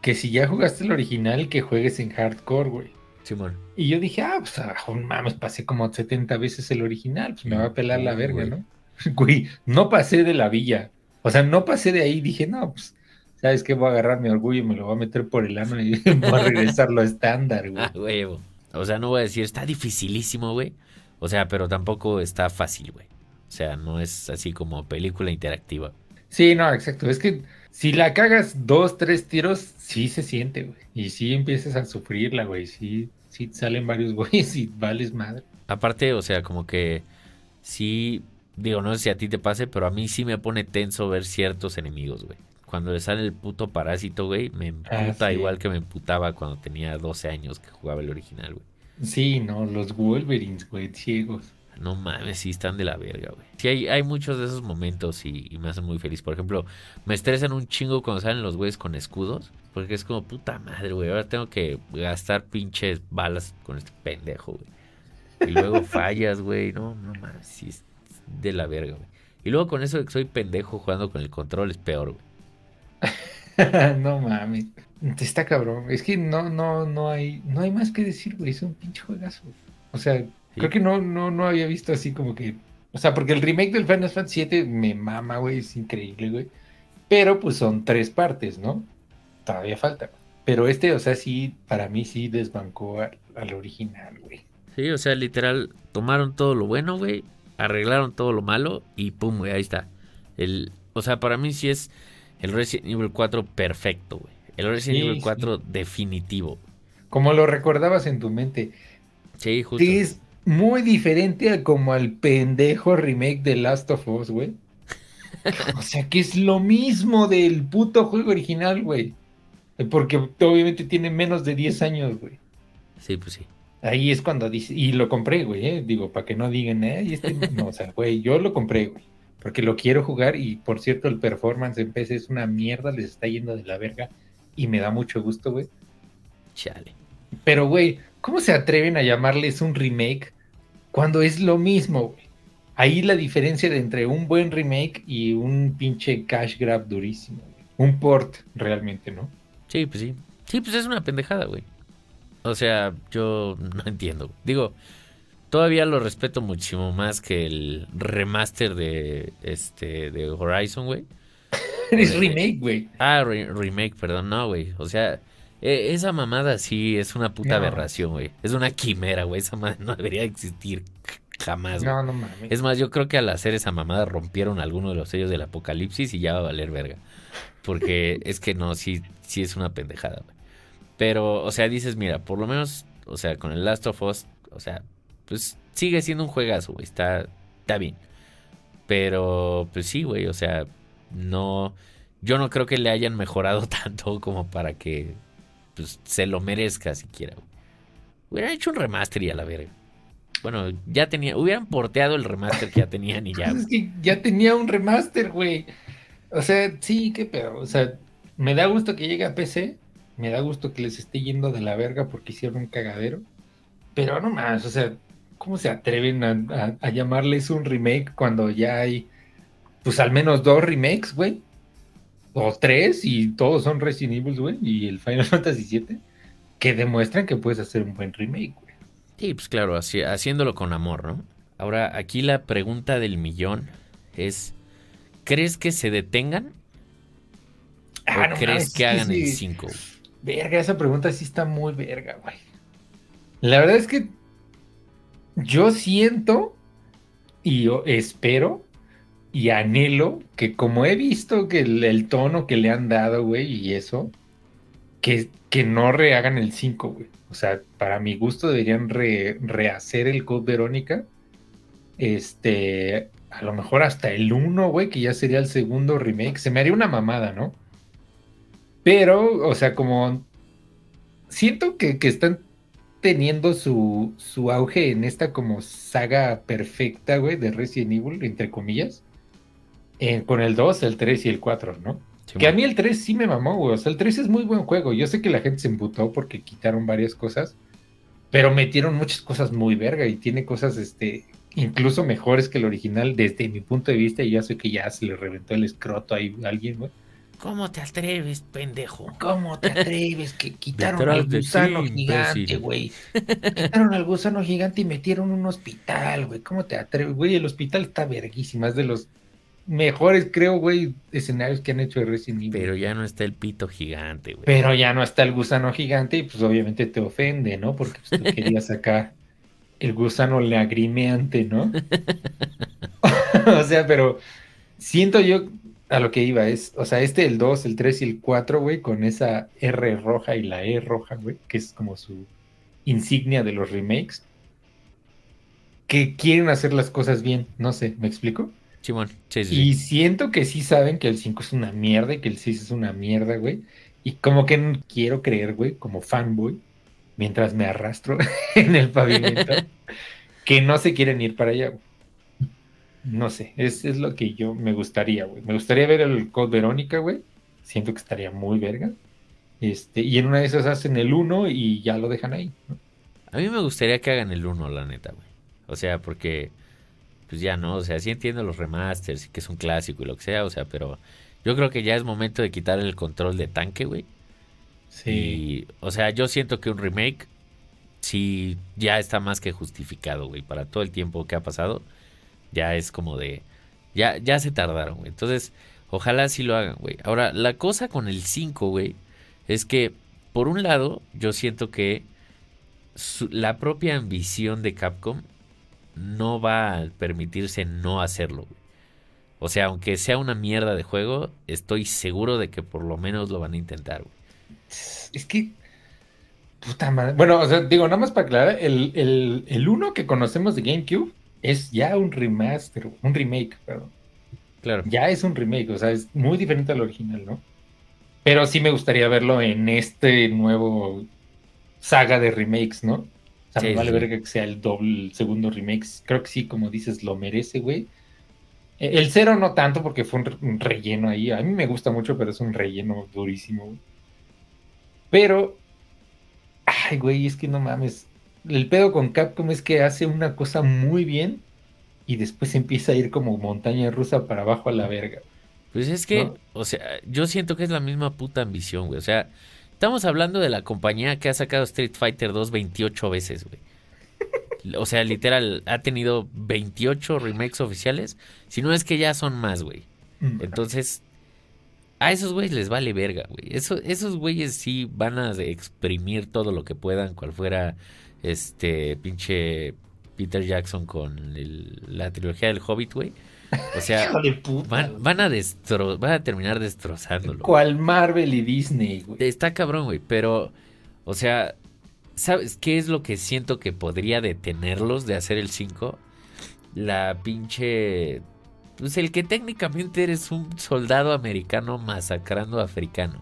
que si ya jugaste el original, que juegues en hardcore, güey. Simón. Y yo dije, ah, pues, ah, mames, pasé como 70 veces el original, pues me va a pelar la verga, ¿no? Güey, no pasé de la villa. O sea, no pasé de ahí. Dije, no, pues ¿sabes qué? Voy a agarrar mi orgullo y me lo voy a meter por el ano y voy a regresarlo a estándar, güey. Ah, huevo. O sea, no voy a decir, está dificilísimo, güey. O sea, pero tampoco está fácil, güey. O sea, no es así como película interactiva. Sí, no, exacto. Es que si la cagas dos, tres tiros, sí se siente, güey. Y sí empiezas a sufrirla, güey. Sí, sí salen varios güeyes y vales madre. Aparte, o sea, como que sí, digo, no sé si a ti te pase, pero a mí sí me pone tenso ver ciertos enemigos, güey cuando le sale el puto parásito, güey, me ah, emputa igual que me emputaba cuando tenía 12 años que jugaba el original, güey. Sí, no, los Wolverines, güey, ciegos. No mames, sí están de la verga, güey. Sí, hay, hay muchos de esos momentos y, me hacen muy feliz. Por ejemplo, me estresan un chingo cuando salen los güeyes con escudos. Porque es como, puta madre, güey. Ahora tengo que gastar pinches balas con este pendejo, güey. Y luego fallas, güey. No, no mames, sí de la verga, güey. Y luego con eso de que soy pendejo jugando con el control es peor, güey. no mames. Está cabrón. Es que no, no, no hay, no hay más que decir, güey. Es un pinche juegazo. O sea, creo que no, no, no había visto así como que. O sea, porque el remake del Final Fantasy VII me mama, güey. Es increíble, güey. Pero pues son tres partes, ¿no? Todavía falta. Pero este, o sea, sí, para mí sí desbancó al, original, güey. Sí, o sea, literal, tomaron todo lo bueno, güey. Arreglaron todo lo malo y pum, güey, ahí está. El, o sea, para mí sí es el Resident Evil 4 perfecto, güey. El Resident Evil 4 definitivo. Como lo recordabas en tu mente. Sí, justo. es muy diferente a como al pendejo remake de Last of Us, güey. o sea, que es lo mismo del puto juego original, güey. Porque obviamente tiene menos de 10 años, güey. Sí, pues sí. Ahí es cuando dice, y lo compré, güey, ¿eh? digo, para que no digan, eh, este no, o sea, güey, yo lo compré, güey porque lo quiero jugar y por cierto el performance en PC es una mierda, les está yendo de la verga y me da mucho gusto, güey. Chale. Pero, güey, ¿cómo se atreven a llamarles un remake cuando es lo mismo, güey? Ahí la diferencia de entre un buen remake y un pinche cash grab durísimo, güey. Un port, realmente, ¿no? Sí, pues sí. Sí, pues es una pendejada, güey. O sea, yo no entiendo. Digo, Todavía lo respeto muchísimo más que el remaster de este de Horizon, güey. es remake, güey. Ah, remake, perdón, no, güey. O sea, e, esa mamada sí es una puta aberración, güey. Es una quimera, güey. Esa mamada no debería existir jamás. No, no mames. Es más, yo creo que al hacer esa mamada rompieron alguno de los sellos del apocalipsis y ya va a valer verga. Porque es que no, sí, sí es una pendejada, güey. Pero, o sea, dices, mira, por lo menos, o sea, con el Last of Us, o sea, pues sigue siendo un juegazo, güey. Está, está bien. Pero, pues sí, güey. O sea, no. Yo no creo que le hayan mejorado tanto como para que pues, se lo merezca siquiera, güey. Hubieran hecho un remaster y a la verga. Bueno, ya tenía. Hubieran porteado el remaster que ya tenían y ya. es que ya tenía un remaster, güey. O sea, sí, qué pedo. O sea, me da gusto que llegue a PC. Me da gusto que les esté yendo de la verga porque hicieron un cagadero. Pero no más, o sea, ¿cómo se atreven a, llamarles un remake cuando ya hay, pues al menos dos remakes, güey? O tres, y todos son Resident Evil, güey, y el Final Fantasy VII, que demuestran que puedes hacer un buen remake, güey. Sí, pues claro, haciéndolo con amor, ¿no? Ahora, aquí la pregunta del millón es, ¿crees que se detengan? Ah, ¿O crees que hagan el 5? Verga, esa pregunta sí está muy verga, güey. La verdad es que yo siento y espero y anhelo que como he visto que el, tono que le han dado, güey, y eso, que, que no rehagan el 5, güey. O sea, para mi gusto deberían rehacer el Code Verónica. Este, a lo mejor hasta el 1, güey, que ya sería el segundo remake. Se me haría una mamada, ¿no? Pero, o sea, como siento que, están teniendo su, su, auge en esta como saga perfecta, güey, de Resident Evil, entre comillas. con el 2, el 3 y el 4, ¿no? que a mí el 3 sí me mamó, güey. O sea, el 3 es muy buen juego. Yo sé que la gente se emputó porque quitaron varias cosas, pero metieron muchas cosas muy verga y tiene cosas, este, incluso mejores que el original desde mi punto de vista. Y ya sé que ya se le reventó el escroto ahí a alguien, güey. ¿Cómo te atreves, pendejo? ¿Cómo te atreves? Que quitaron al gusano gigante, güey. Quitaron al gusano gigante y metieron un hospital, güey. ¿Cómo te atreves? Güey, el hospital está verguísima. Es de los mejores, creo, güey, escenarios que han hecho de Resident Evil. Pero ya no está el pito gigante, güey. Pero ya no está el gusano gigante y pues obviamente te ofende, ¿no? Porque pues, tú querías sacar el gusano lagrimeante, ¿no? o sea, pero siento yo a lo que iba es, o sea, este, el 2, el 3 y el 4, güey, con esa R roja y la E roja, güey, que es como su insignia de los remakes, que quieren hacer las cosas bien, no sé, ¿me explico? Simón, sí, sí, Y siento que sí saben que el 5 es una mierda y que el 6 es una mierda, güey. Y como que quiero creer, güey, como fanboy, mientras me arrastro en el pavimento, que no se quieren ir para allá, güey. No sé, es, es lo que yo me gustaría, güey. Me gustaría ver el Code Verónica, güey. Siento que estaría muy verga. Este, y en una de esas hacen el 1 y ya lo dejan ahí. A mí me gustaría que hagan el 1, la neta, güey. O sea, porque pues ya no, o sea, sí entiendo los remasters y que es un clásico y lo que sea, o sea, pero yo creo que ya es momento de quitar el control de tanque, güey. Sí. o sea, yo siento que un remake sí ya está más que justificado, güey, para todo el tiempo que ha pasado. Ya es como de ya ya se tardaron, güey. Entonces, ojalá sí lo hagan, güey. Ahora, la cosa con el 5, güey, es que por un lado, yo siento que la propia ambición de Capcom no va a permitirse no hacerlo. O sea, aunque sea una mierda de juego, estoy seguro de que por lo menos lo van a intentar. Es que... Puta madre. Bueno, o sea, digo, nada más para aclarar, el, el, el uno que conocemos de GameCube es ya un remaster, un remake, perdón. Claro. Ya es un remake, o sea, es muy diferente al original, ¿no? Pero sí me gustaría verlo en este nuevo saga de remakes, ¿no? O sea, me vale ver que sea el doble, segundo remake. Creo que sí, como dices, lo merece, güey. E, el cero no tanto porque fue un, relleno ahí. A mí me gusta mucho, pero es un relleno durísimo. Pero, ay, güey, es que no mames. El pedo con Capcom es que hace una cosa muy bien y después empieza a ir como montaña rusa para abajo a la verga. Pues es que, o sea, yo siento que es la misma puta ambición, güey. O sea, Estamos hablando de la compañía que ha sacado Street Fighter 2 28 veces, güey. O sea, literal, ha tenido 28 remakes oficiales. Si no es que ya son más, güey. Mm. Entonces, a esos güeyes les vale verga, güey. Eso, esos güeyes sí van a exprimir todo lo que puedan, cual fuera este pinche Peter Jackson con la trilogía del Hobbit, güey. O sea, van, a destro van a terminar destrozándolo. ¿Cuál Marvel y Disney, güey? Está cabrón, güey, pero, o sea, ¿sabes qué es lo que siento que podría detenerlos de hacer el 5? La pinche... Pues el que técnicamente eres un soldado americano masacrando a africanos.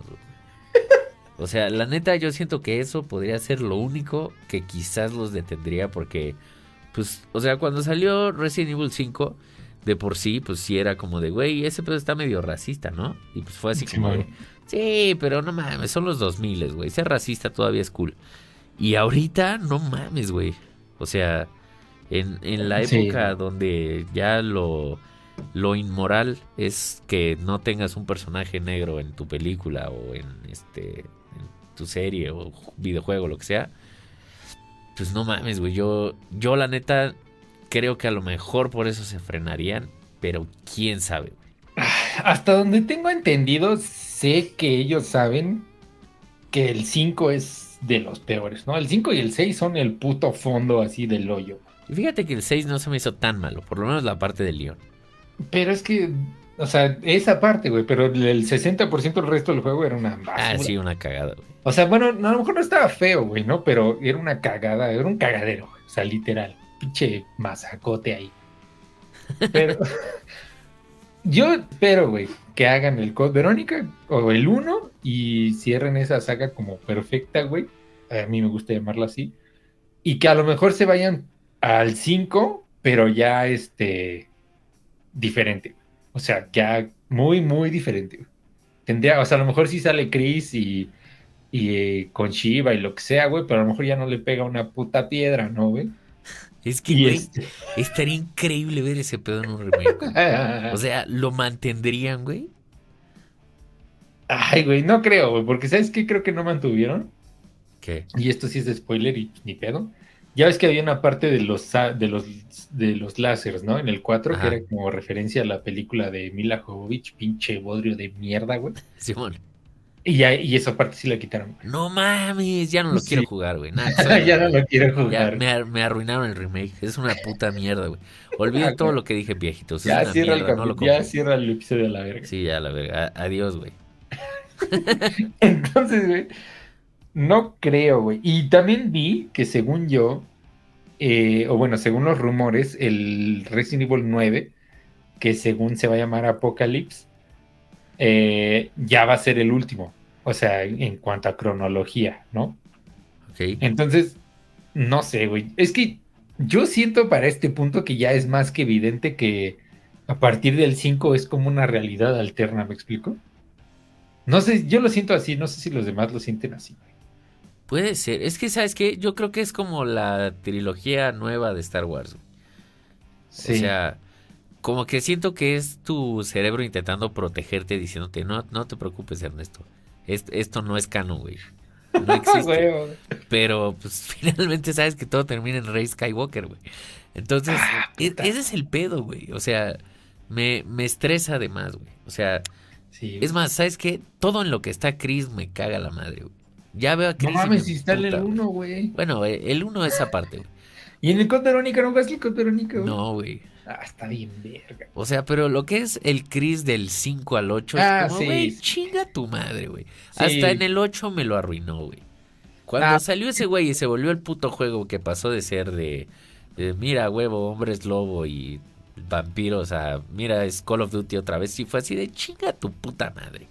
O sea, la neta yo siento que eso podría ser lo único que quizás los detendría porque, pues, o sea, cuando salió Resident Evil 5 de por sí, pues sí era como de, güey, ese pedo está medio racista, ¿no? Y pues fue así como de, sí, pero no mames, son los 2000, güey, ser racista todavía es cool. Y ahorita, no mames, güey. O sea, en, en la época donde ya lo, lo inmoral es que no tengas un personaje negro en tu película o en este tu serie o videojuego, lo que sea. Pues no mames, güey. Yo, yo la neta creo que a lo mejor por eso se frenarían, pero quién sabe. Hasta donde tengo entendido, sé que ellos saben que el 5 es de los peores, ¿no? El 5 y el 6 son el puto fondo así del hoyo. Y fíjate que el 6 no se me hizo tan malo, por lo menos la parte de León. Pero es que, o sea, esa parte, güey, pero el 60% del resto del juego era una basura. Ah, sí, una cagada, güey. O sea, bueno, a lo mejor no estaba feo, güey, ¿no? Pero era una cagada, era un cagadero, o sea, literal pinche masacote ahí. Pero yo espero, güey, que hagan el Code Verónica o el 1 y cierren esa saga como perfecta, güey. A mí me gusta llamarla así. Y que a lo mejor se vayan al 5, pero ya este diferente. O sea, ya muy, muy diferente. Tendría, o sea, a lo mejor sí sale Chris y, y eh, con Shiva y lo que sea, güey, pero a lo mejor ya no le pega una puta piedra, ¿no, güey? Es que, güey, este estaría increíble ver ese pedo en un remake. o sea, ¿lo mantendrían, güey? Ay, güey, no creo, güey, porque ¿sabes qué creo que no mantuvieron? ¿Qué? Y esto sí es de spoiler y ni pedo. Ya ves que había una parte de los de los de los láseres, ¿no? En el 4, que era como referencia a la película de Mila Jovovich, pinche bodrio de mierda, güey. Simón. Y, ya, y esa parte sí la quitaron. No mames, ya no lo quiero jugar, güey. ya no lo quiero jugar. Me, me, arruinaron el remake. Es una puta mierda, güey. Olvida todo lo que dije, viejitos. Ya, cierra, el ya cierra el episodio a la verga. Sí, ya la verga. Adiós, güey. Entonces, güey, no creo, güey. Y también vi que según yo, eh, o bueno, según los rumores, el Resident Evil 9, que según se va a llamar Apocalypse, eh, ya va a ser el último. O sea, en cuanto a cronología, ¿no? Ok. Entonces, no sé, güey. Es que yo siento para este punto que ya es más que evidente que a partir del 5 es como una realidad alterna, ¿me explico? No sé, yo lo siento así, no sé si los demás lo sienten así. Puede ser. Es que, ¿sabes qué? Yo creo que es como la trilogía nueva de Star Wars. Sí. O sea, como que siento que es tu cerebro intentando protegerte, diciéndote, no, no te preocupes, Ernesto. Esto, no es canon, güey. No existe. Pero, pues, finalmente sabes que todo termina en Rey Skywalker, güey. Entonces, ah, e, ese es el pedo, güey. O sea, me, me estresa además, güey. O sea, es más, ¿sabes qué? Todo en lo que está Chris me caga la madre, güey. Ya veo a Chris. No mames, instala el 1, güey. Bueno, eh, el 1 es aparte, güey. ¿Y en el Code Verónica no ves el Code Verónica, güey? No, güey. Ah, está bien verga. O sea, pero lo que es el Chris del 5 al 8 ah, es como, güey, chinga tu madre, güey. Hasta en el 8 me lo arruinó, güey. Cuando ah. salió ese güey y se volvió el puto juego que pasó de ser de, de mira, huevo, hombres lobo y vampiros a, mira, es Call of Duty otra vez. Y fue así de chinga tu puta madre.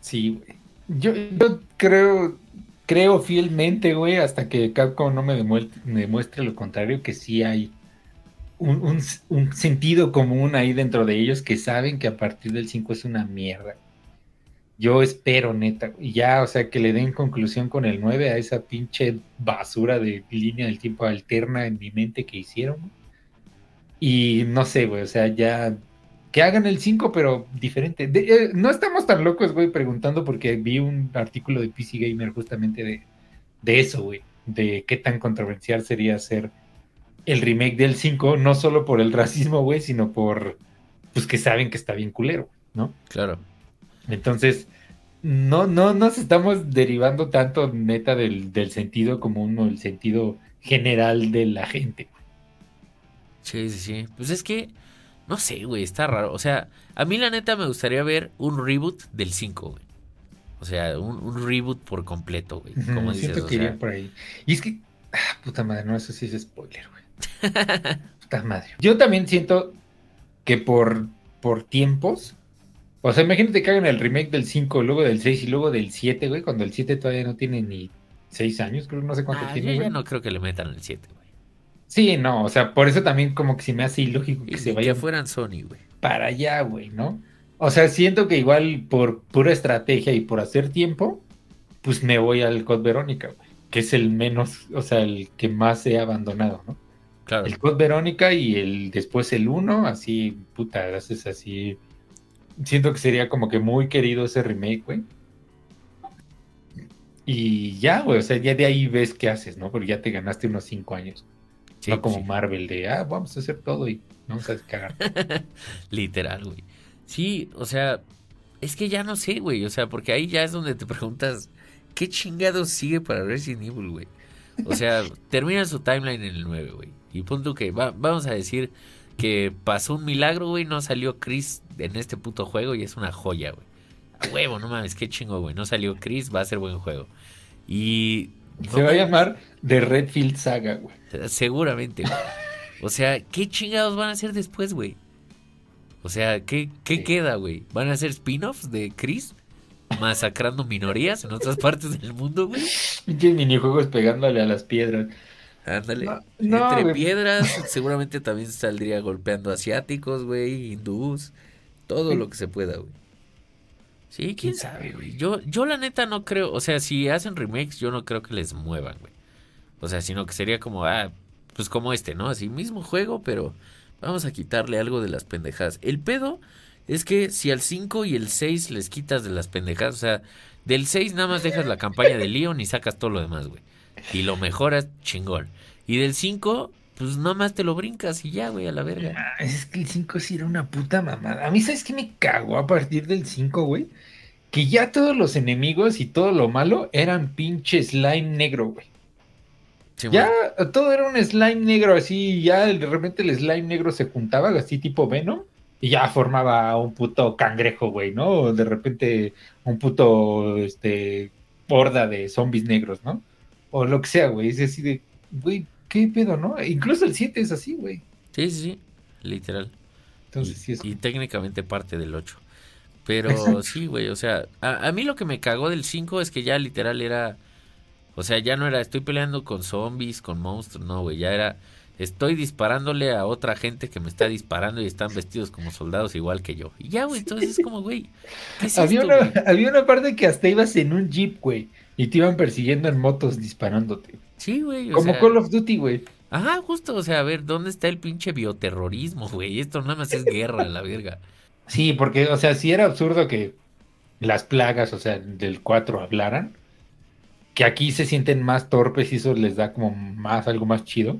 Sí, güey. Yo, yo creo, creo fielmente, güey, hasta que Capcom no me demuestre, lo contrario, que sí hay un, sentido común ahí dentro de ellos que saben que a partir del 5 es una mierda. Yo espero, neta, ya, o sea, que le den conclusión con el 9 a esa pinche basura de línea del tiempo alterna en mi mente que hicieron. Y no sé, güey, o sea, ya que hagan el 5, pero diferente. Eh, no estamos tan locos, güey, preguntando porque vi un artículo de PC Gamer justamente de, de eso, güey, de qué tan controversial sería hacer el remake del 5, no solo por el racismo, güey, sino por, pues que saben que está bien culero, ¿no? Claro. Entonces, no, no nos estamos derivando tanto neta del, del sentido común o el sentido general de la gente. Sí, sí, sí. Pues es que, no sé, güey, está raro. O sea, a mí la neta me gustaría ver un reboot del 5, güey. O sea, un, reboot por completo, güey. Como dices, Siento que iría por ahí. Y es que, ah, puta madre, no, eso sí es spoiler, güey. puta madre. Yo también siento que por, por tiempos, o sea, imagínate que hagan el remake del 5, luego del 6 y luego del 7, güey, cuando el 7 todavía no tiene ni 6 años, creo, no sé cuánto ah, tiene. Yo ya no creo que le metan el 7, güey. Sí, no, o sea, por eso también como que se me hace ilógico que se vaya. Que fueran Sony, güey. Para allá, güey, ¿no? O sea, siento que igual por pura estrategia y por hacer tiempo, pues me voy al Code Verónica, güey. Que es el menos, o sea, el que más he abandonado, ¿no? Claro. El Code Verónica y el después el 1, así, puta, haces así. Siento que sería como que muy querido ese remake, güey. Y ya, güey, o sea, ya de ahí ves qué haces, ¿no? Porque ya te ganaste unos 5 años no como Marvel de, ah, vamos a hacer todo y vamos a cagar. Literal, güey. Sí, o sea, es que ya no sé, güey. O sea, porque ahí ya es donde te preguntas, ¿qué chingados sigue para Resident Evil, güey? O sea, termina su timeline en el 9, güey. Y punto que va, vamos a decir que pasó un milagro, güey. No salió Chris en este puto juego y es una joya, güey. A huevo, no mames, qué chingo, güey. No salió Chris, va a ser buen juego. Y se va a llamar The Redfield Saga, güey. Seguramente, güey. O sea, ¿qué chingados van a hacer después, güey? O sea, ¿qué, qué queda, güey? ¿Van a hacer spin-offs de Chris? masacrando minorías en otras partes del mundo, güey. Pinches minijuegos pegándole a las piedras. Ándale. No, no, Entre güey. piedras, seguramente también saldría golpeando asiáticos, güey, hindús, todo lo que se pueda, güey. Sí, quién sabe, güey. Yo, yo la neta no creo, o sea, si hacen remakes, yo no creo que les muevan, güey. O sea, sino que sería como, ah, pues como este, ¿no? Así mismo juego, pero vamos a quitarle algo de las pendejadas. El pedo es que si al 5 y el 6 les quitas de las pendejadas, o sea, del 6 nada más dejas la campaña de Leon y sacas todo lo demás, güey. Y lo mejoras chingón. Y del 5, pues nada más te lo brincas y ya, güey, a la verga. Ah, Es que el 5 sí era una puta mamada. A mí, ¿sabes qué me cagó a partir del 5, güey? Que ya todos los enemigos y todo lo malo eran pinche slime negro, güey. Sí, Ya todo era un slime negro así, ya de repente el slime negro se juntaba así tipo Venom y ya formaba un puto cangrejo, güey, ¿no? De repente un puto, este, horda de zombies negros, ¿no? O lo que sea, güey, es así de, güey, ¿qué pedo, no? Incluso el 7 es así, güey. Sí, sí, sí, literal. Entonces y, sí es... y técnicamente parte del 8. Pero sí, güey, o sea, a, a mí lo que me cagó del 5 es que ya literal era, o sea, ya no era estoy peleando con zombies, con monstruos, no, güey, ya era estoy disparándole a otra gente que me está disparando y están vestidos como soldados igual que yo. Y ya, güey, entonces es como, güey, ¿qué es había, esto, una, güey? había una parte que hasta ibas en un jeep, güey, y te iban persiguiendo en motos disparándote. Sí, güey, o Como sea, Call of Duty, güey. Ajá, justo, o sea, a ver, ¿dónde está el pinche bioterrorismo, güey? Esto nada más es guerra, la verga. Sí, porque, o sea, sí era absurdo que las plagas, o sea, del 4 hablaran, que aquí se sienten más torpes y eso les da como más, algo más chido.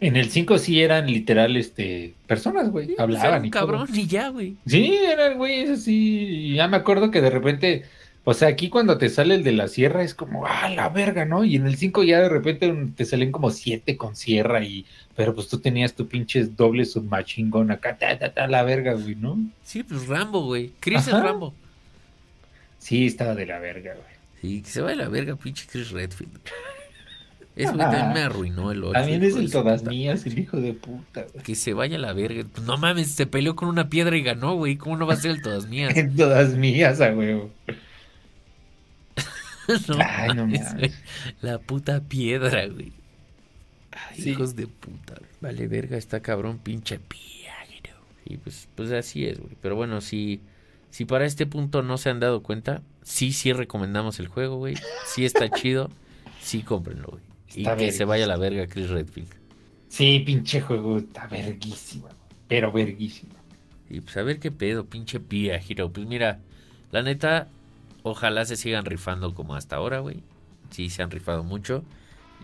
En el 5 sí eran literal, este, personas, güey, Sí, pues, hablaban y todo. cabrón y ya, güey. Sí, eran güeyes así. Ya me acuerdo que de repente, o sea, aquí cuando te sale el de la sierra es como, ah, la verga, ¿no? Y en el 5 ya de repente te salen como siete con sierra y, pero pues tú tenías tu pinche doble submachine gun acá, ta, ta, ta, la verga, güey, ¿no? Sí, pues Rambo, güey. Chris es. Rambo. Sí, estaba de la verga, güey. Sí, que se vaya a la verga, pinche Chris Redfield. Ese güey también me arruinó el 8. También es el todas mías, el hijo de puta, güey. Que se vaya a la verga. Pues no mames, se peleó con una piedra y ganó, güey. ¿Cómo no va a ser el todas mías? En todas mías, a huevo. No Ay, no mames, mames. güey. La puta piedra, güey. Ay, Sí. hijos de puta. güey. Vale, verga, está cabrón, pinche piagro. Y pues, pues así es, güey. Pero bueno, si, si para este punto no se han dado cuenta, sí, sí recomendamos el juego, güey. Sí está chido. Sí, cómprenlo, güey. Y que se vaya a la verga Chris Redfield. Sí, pinche juego, está verguísima, pero verguísima. Y pues a ver qué pedo, pinche Pia Hero. Pues mira, la neta, ojalá se sigan rifando como hasta ahora, güey. Sí, se han rifado mucho.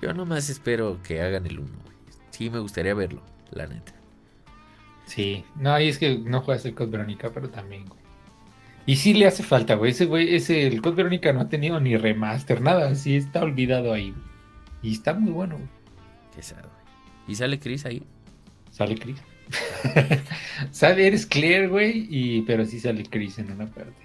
Yo nomás espero que hagan el 1, güey. Sí, me gustaría verlo, la neta. Sí, no, y es que no juegas el Code Verónica, pero también, güey. Y sí le hace falta, güey. Ese güey, ese, el Code Verónica no ha tenido ni remaster, nada. Sí está olvidado ahí, güey. Y está muy bueno, güey. Qué sad, güey. ¿Y sale Chris ahí? Sale Chris. sale, eres Claire, güey, y, pero sí sale Chris en una parte.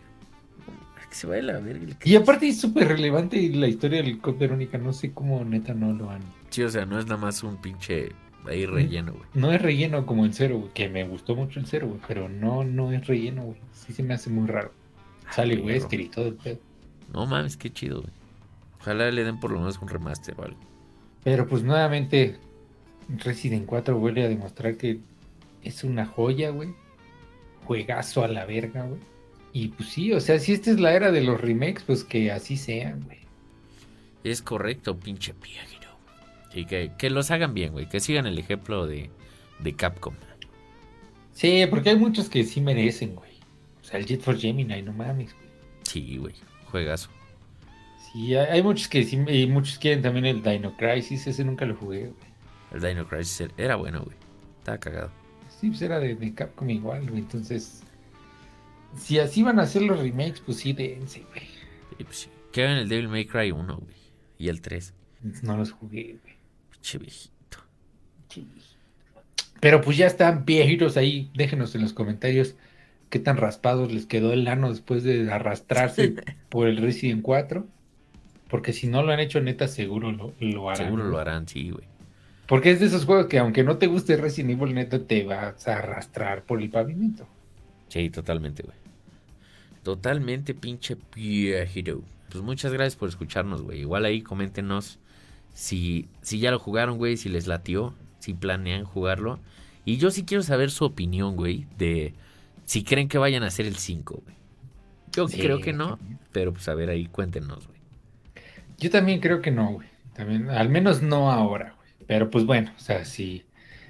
Que se vaya a la verga Y aparte es súper relevante la historia del Code Verónica. No sé cómo neta no lo han. Sí, o sea, no es nada más un pinche ahí relleno, güey. No es relleno como el cero, güey. Que me gustó mucho el cero, güey. Pero no, no es relleno, güey. Sí se me hace muy raro. Sale perro. Wesker y todo el pedo. No mames, qué chido, güey. Ojalá le den por lo menos un remaster o algo. Pero pues nuevamente Resident 4 vuelve a demostrar que es una joya, güey. Juegazo a la verga, güey. Y pues sí, o sea, si esta es la era de los remakes, pues que así sean, güey. Es correcto, pinche piagro. Y que, que los hagan bien, güey. Que sigan el ejemplo de, de Capcom. Sí, porque hay muchos que sí merecen, güey. O sea, el Jet for Gemini, no mames, güey. Sí, güey. Juegazo. Sí, hay, hay muchos que sí, y muchos quieren también el Dino Crisis, ese nunca lo jugué, güey. El Dino Crisis era bueno, güey. Estaba cagado. Sí, pues era de, de Capcom igual, güey. Entonces, si así van a hacer los remakes, pues sí, dense, güey. Y pues sí. Que hagan el Devil May Cry 1, güey. Y el 3. No los jugué, güey. Pinche viejito. Pero pues ya están viejitos ahí. Déjenos en los comentarios qué tan raspados les quedó el ano después de arrastrarse por el Resident 4. Porque si no lo han hecho, neta, seguro lo, lo harán. Seguro lo harán, sí, güey. Porque es de esos juegos que aunque no te guste Resident Evil, neta, te vas a arrastrar por el pavimento. Sí, totalmente, güey. Totalmente pinche viejito. Pues muchas gracias por escucharnos, güey. Igual ahí coméntenos si, si ya lo jugaron, güey, si les latió, si planean jugarlo. Y yo sí quiero saber su opinión, güey, de si creen que vayan a hacer el 5, güey. Yo creo que no, pero pues a ver ahí cuéntenos, güey. Yo también creo que no, güey. También, al menos no ahora, güey. Pero pues bueno, o sea, si,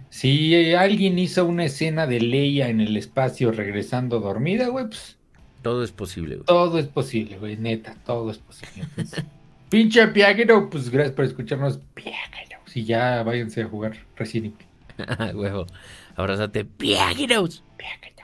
si alguien hizo una escena de Leia en el espacio regresando dormida, güey, pues. Todo es posible, güey. Todo es posible, güey, neta, todo es posible. pinche Piaguero, pues gracias por escucharnos, Piaguero. Si ya váyanse a jugar Resident Evil. Huevo. Abrázate, Piagueros. Piagueros.